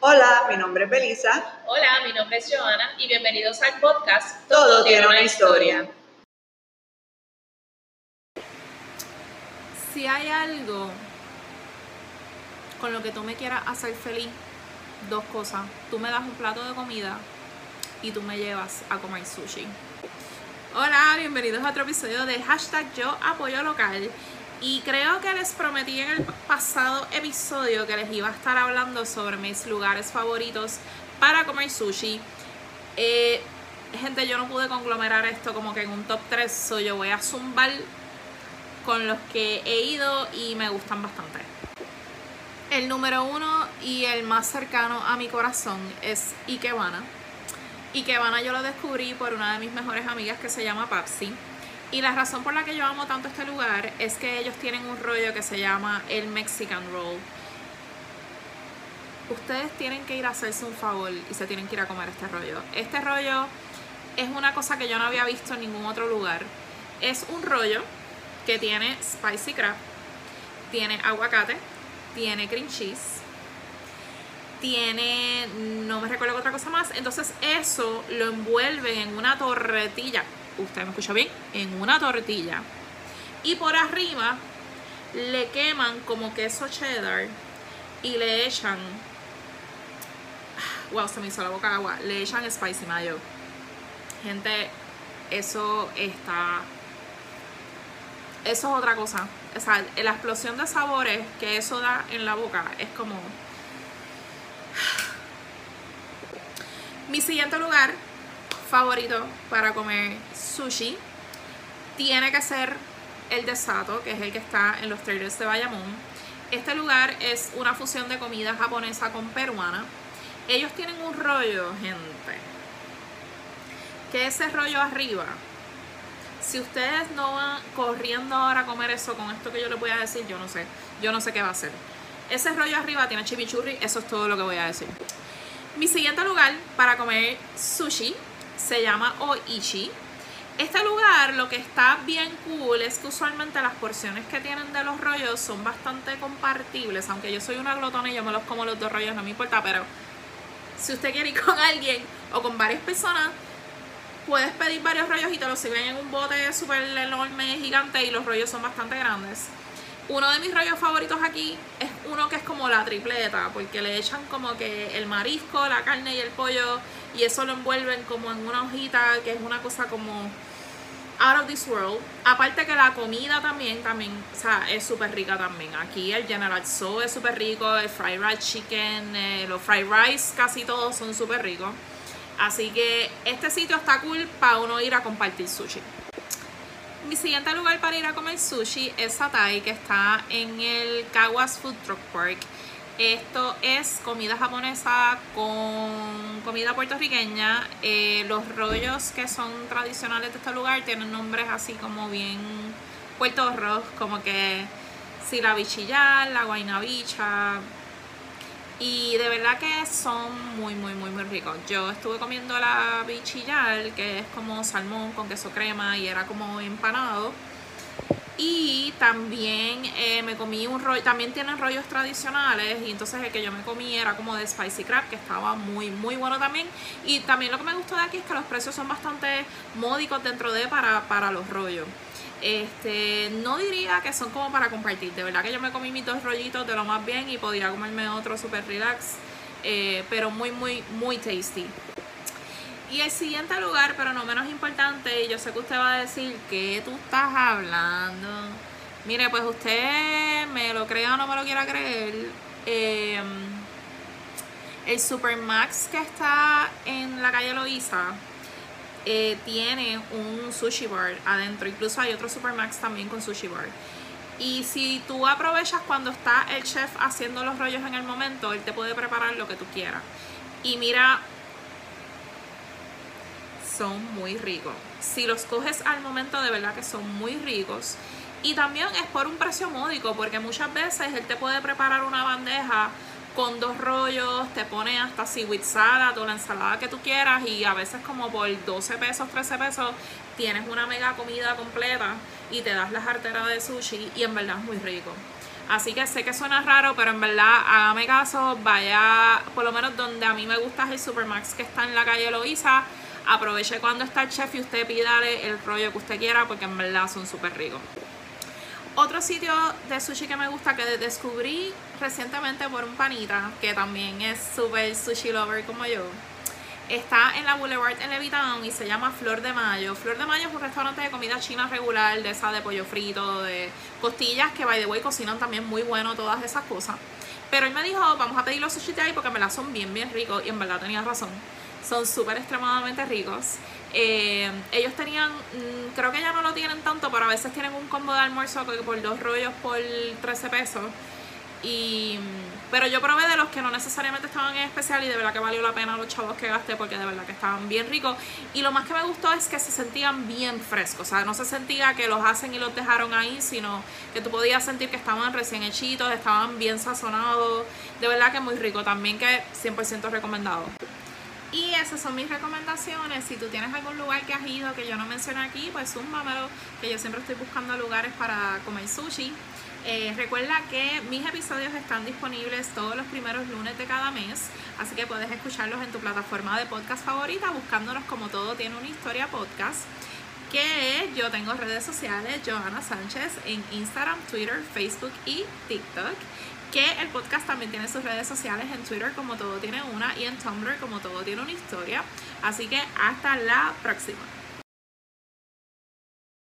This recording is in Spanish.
Hola, mi nombre es Belisa. Hola, mi nombre es Joana y bienvenidos al podcast Todo, tiene una historia. Si hay algo con lo que tú me quieras hacer feliz, dos cosas. Tú me das un plato de comida y tú me llevas a comer sushi. Hola, bienvenidos a otro episodio de hashtag yo apoyo local. Y creo que les prometí en el pasado episodio que les iba a estar hablando sobre mis lugares favoritos para comer sushi. Eh, gente, yo no pude conglomerar esto como que en un top 3, so yo voy a zumbar con los que he ido y me gustan bastante. El número uno y el más cercano a mi corazón es Ikebana. Ikebana yo lo descubrí por una de mis mejores amigas que se llama Papsi. Y la razón por la que yo amo tanto este lugar es que ellos tienen un rollo que se llama el Mexican Roll. Ustedes tienen que ir a hacerse un favor y se tienen que ir a comer este rollo. Este rollo es una cosa que yo no había visto en ningún otro lugar. Es un rollo que tiene spicy crab, tiene aguacate, tiene cream cheese, tiene, no me recuerdo otra cosa más. Entonces eso lo envuelven en una torretilla usted me escucha bien, en una tortilla. Y por arriba le queman como queso cheddar y le echan. Wow, se me hizo la boca agua. Le echan spicy mayo. Gente, eso está. Eso es otra cosa. O sea, la explosión de sabores que eso da en la boca es como. Mi siguiente lugar favorito para comer sushi tiene que ser el de Sato, que es el que está en los trailers de Bayamón. Este lugar es una fusión de comida japonesa con peruana. Ellos tienen un rollo, gente. Que ese rollo arriba, si ustedes no van corriendo ahora a comer eso con esto que yo les voy a decir, yo no sé. Yo no sé qué va a hacer. Ese rollo arriba tiene chimichurri, eso es todo lo que voy a decir. Mi siguiente lugar para comer sushi se llama Oishi. Este lugar lo que está bien cool es que usualmente las porciones que tienen de los rollos son bastante compartibles, aunque yo soy una glotona y yo me los como los dos rollos, no me importa, pero si usted quiere ir con alguien o con varias personas, puedes pedir varios rollos y te los sirven en un bote súper enorme, gigante y los rollos son bastante grandes. Uno de mis rollos favoritos aquí es uno que es como la tripleta, porque le echan como que el marisco, la carne y el pollo, y eso lo envuelven como en una hojita, que es una cosa como out of this world. Aparte que la comida también, también, o sea, es súper rica también. Aquí el General So es súper rico, el fried rice chicken, eh, los fried rice, casi todos son súper ricos. Así que este sitio está cool para uno ir a compartir sushi. Mi siguiente lugar para ir a comer sushi es Satai, que está en el Kawas Food Truck Park. Esto es comida japonesa con comida puertorriqueña. Eh, los rollos que son tradicionales de este lugar tienen nombres así como bien puertorros, como que si la bichillar, la y de verdad que son muy, muy, muy, muy ricos. Yo estuve comiendo la bichillar, que es como salmón con queso crema y era como empanado. Y también eh, me comí un rollo, también tienen rollos tradicionales y entonces el que yo me comí era como de spicy crab, que estaba muy, muy bueno también. Y también lo que me gustó de aquí es que los precios son bastante módicos dentro de para, para los rollos. Este, no diría que son como para compartir. De verdad que yo me comí mis dos rollitos de lo más bien y podía comerme otro super relax. Eh, pero muy, muy, muy tasty. Y el siguiente lugar, pero no menos importante, y yo sé que usted va a decir que tú estás hablando. Mire, pues usted me lo crea o no me lo quiera creer. Eh, el Supermax que está en la calle Loiza eh, tiene un sushi bar adentro. Incluso hay otro Supermax también con sushi bar. Y si tú aprovechas cuando está el chef haciendo los rollos en el momento, él te puede preparar lo que tú quieras. Y mira, son muy ricos. Si los coges al momento, de verdad que son muy ricos. Y también es por un precio módico, porque muchas veces él te puede preparar una bandeja con dos rollos, te pone hasta seaweed salad o la ensalada que tú quieras y a veces como por 12 pesos, 13 pesos tienes una mega comida completa y te das la jartera de sushi y en verdad es muy rico. Así que sé que suena raro, pero en verdad hágame caso, vaya por lo menos donde a mí me gusta es el Supermax que está en la calle Loiza. Aproveche cuando está el chef y usted pídale el rollo que usted quiera porque en verdad son súper ricos. Otro sitio de sushi que me gusta que descubrí recientemente por un panita, que también es súper sushi lover como yo, está en la Boulevard en Levitown y se llama Flor de Mayo. Flor de Mayo es un restaurante de comida china regular, de esa de pollo frito, de costillas, que by the way cocinan también muy bueno todas esas cosas. Pero él me dijo, vamos a pedir los sushi de ahí porque me la son bien, bien ricos y en verdad tenía razón. Son súper extremadamente ricos. Eh, ellos tenían, mm, creo que ya no lo tienen tanto, pero a veces tienen un combo de almuerzo por dos rollos por 13 pesos. Y, pero yo probé de los que no necesariamente estaban en especial y de verdad que valió la pena los chavos que gasté porque de verdad que estaban bien ricos. Y lo más que me gustó es que se sentían bien frescos. O sea, no se sentía que los hacen y los dejaron ahí, sino que tú podías sentir que estaban recién hechitos, estaban bien sazonados. De verdad que muy rico. También que 100% recomendado. Y esas son mis recomendaciones. Si tú tienes algún lugar que has ido que yo no mencioné aquí, pues zúmbamelo, que yo siempre estoy buscando lugares para comer sushi. Eh, recuerda que mis episodios están disponibles todos los primeros lunes de cada mes, así que puedes escucharlos en tu plataforma de podcast favorita buscándonos como todo tiene una historia podcast. Que yo tengo redes sociales, Johanna Sánchez, en Instagram, Twitter, Facebook y TikTok que el podcast también tiene sus redes sociales en Twitter como todo tiene una y en Tumblr como todo tiene una historia. Así que hasta la próxima.